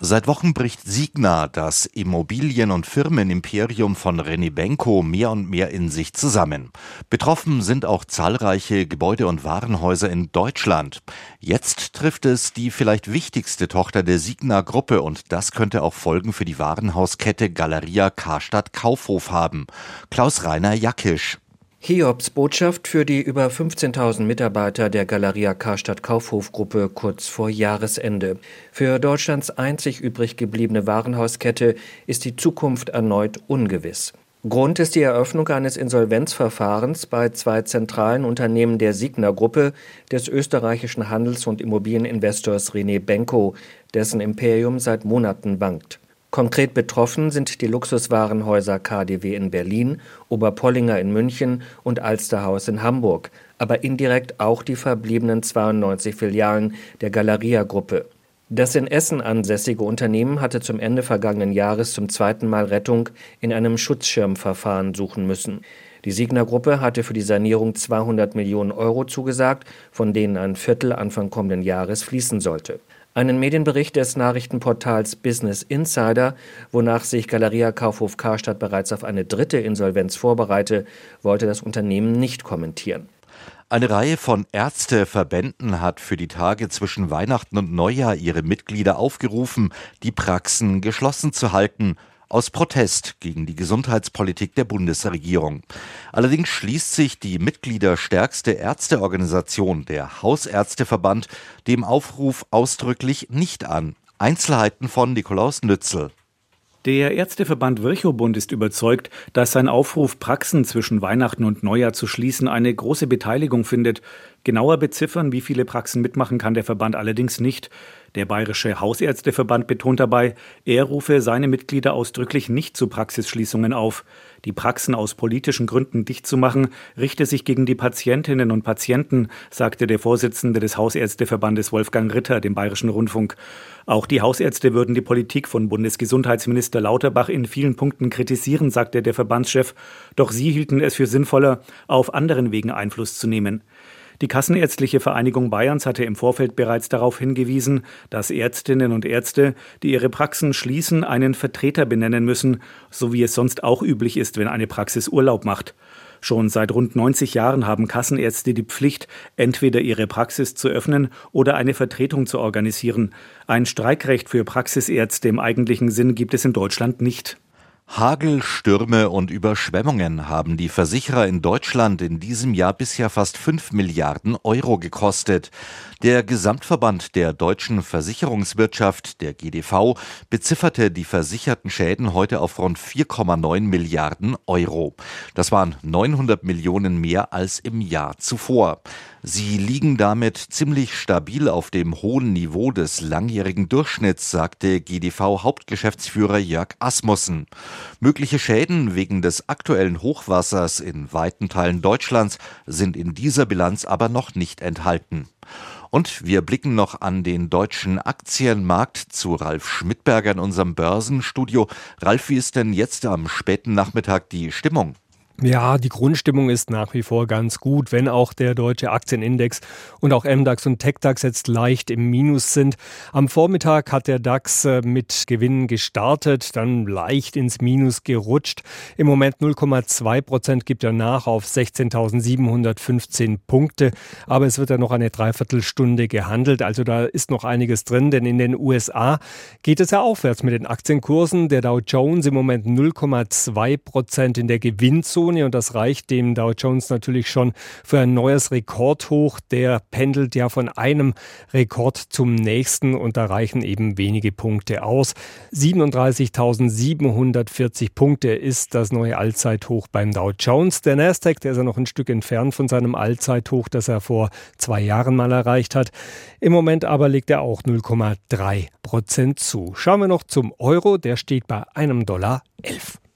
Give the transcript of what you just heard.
Seit Wochen bricht Signa, das Immobilien- und Firmenimperium von René Benko, mehr und mehr in sich zusammen. Betroffen sind auch zahlreiche Gebäude- und Warenhäuser in Deutschland. Jetzt trifft es die vielleicht wichtigste Tochter der Signa-Gruppe und das könnte auch Folgen für die Warenhauskette Galeria Karstadt Kaufhof haben. Klaus Rainer Jackisch. Hiobs Botschaft für die über 15.000 Mitarbeiter der Galeria Karstadt Kaufhofgruppe kurz vor Jahresende. Für Deutschlands einzig übrig gebliebene Warenhauskette ist die Zukunft erneut ungewiss. Grund ist die Eröffnung eines Insolvenzverfahrens bei zwei zentralen Unternehmen der Signa-Gruppe des österreichischen Handels- und Immobilieninvestors René Benko, dessen Imperium seit Monaten wankt. Konkret betroffen sind die Luxuswarenhäuser KDW in Berlin, Oberpollinger in München und Alsterhaus in Hamburg, aber indirekt auch die verbliebenen 92 Filialen der Galeria-Gruppe. Das in Essen ansässige Unternehmen hatte zum Ende vergangenen Jahres zum zweiten Mal Rettung in einem Schutzschirmverfahren suchen müssen. Die Signa-Gruppe hatte für die Sanierung 200 Millionen Euro zugesagt, von denen ein Viertel Anfang kommenden Jahres fließen sollte. Einen Medienbericht des Nachrichtenportals Business Insider, wonach sich Galeria Kaufhof Karstadt bereits auf eine dritte Insolvenz vorbereite, wollte das Unternehmen nicht kommentieren. Eine Reihe von Ärzteverbänden hat für die Tage zwischen Weihnachten und Neujahr ihre Mitglieder aufgerufen, die Praxen geschlossen zu halten aus Protest gegen die Gesundheitspolitik der Bundesregierung. Allerdings schließt sich die mitgliederstärkste Ärzteorganisation, der Hausärzteverband, dem Aufruf ausdrücklich nicht an. Einzelheiten von Nikolaus Nützel. Der Ärzteverband Virchow-Bund ist überzeugt, dass sein Aufruf, Praxen zwischen Weihnachten und Neujahr zu schließen, eine große Beteiligung findet. Genauer beziffern, wie viele Praxen mitmachen, kann der Verband allerdings nicht. Der Bayerische Hausärzteverband betont dabei, er rufe seine Mitglieder ausdrücklich nicht zu Praxisschließungen auf. Die Praxen aus politischen Gründen dicht zu machen, richte sich gegen die Patientinnen und Patienten, sagte der Vorsitzende des Hausärzteverbandes Wolfgang Ritter dem Bayerischen Rundfunk. Auch die Hausärzte würden die Politik von Bundesgesundheitsminister Lauterbach in vielen Punkten kritisieren, sagte der Verbandschef. Doch sie hielten es für sinnvoller, auf anderen Wegen Einfluss zu nehmen. Die Kassenärztliche Vereinigung Bayerns hatte im Vorfeld bereits darauf hingewiesen, dass Ärztinnen und Ärzte, die ihre Praxen schließen, einen Vertreter benennen müssen, so wie es sonst auch üblich ist, wenn eine Praxis Urlaub macht. Schon seit rund 90 Jahren haben Kassenärzte die Pflicht, entweder ihre Praxis zu öffnen oder eine Vertretung zu organisieren. Ein Streikrecht für Praxisärzte im eigentlichen Sinn gibt es in Deutschland nicht. Hagel, Stürme und Überschwemmungen haben die Versicherer in Deutschland in diesem Jahr bisher fast 5 Milliarden Euro gekostet. Der Gesamtverband der deutschen Versicherungswirtschaft, der GDV, bezifferte die versicherten Schäden heute auf rund 4,9 Milliarden Euro. Das waren 900 Millionen mehr als im Jahr zuvor. Sie liegen damit ziemlich stabil auf dem hohen Niveau des langjährigen Durchschnitts, sagte GDV-Hauptgeschäftsführer Jörg Asmussen. Mögliche Schäden wegen des aktuellen Hochwassers in weiten Teilen Deutschlands sind in dieser Bilanz aber noch nicht enthalten. Und wir blicken noch an den deutschen Aktienmarkt zu Ralf Schmidberger in unserem Börsenstudio. Ralf, wie ist denn jetzt am späten Nachmittag die Stimmung? Ja, die Grundstimmung ist nach wie vor ganz gut, wenn auch der deutsche Aktienindex und auch MDAX und TechDAX jetzt leicht im Minus sind. Am Vormittag hat der DAX äh, mit Gewinnen gestartet, dann leicht ins Minus gerutscht. Im Moment 0,2 Prozent gibt er nach auf 16.715 Punkte, aber es wird ja noch eine Dreiviertelstunde gehandelt, also da ist noch einiges drin, denn in den USA geht es ja aufwärts mit den Aktienkursen. Der Dow Jones im Moment 0,2 Prozent in der Gewinnzone. Juni und das reicht dem Dow Jones natürlich schon für ein neues Rekordhoch. Der pendelt ja von einem Rekord zum nächsten und da reichen eben wenige Punkte aus. 37.740 Punkte ist das neue Allzeithoch beim Dow Jones. Der Nasdaq, der ist ja noch ein Stück entfernt von seinem Allzeithoch, das er vor zwei Jahren mal erreicht hat. Im Moment aber legt er auch 0,3 Prozent zu. Schauen wir noch zum Euro, der steht bei einem Dollar 11.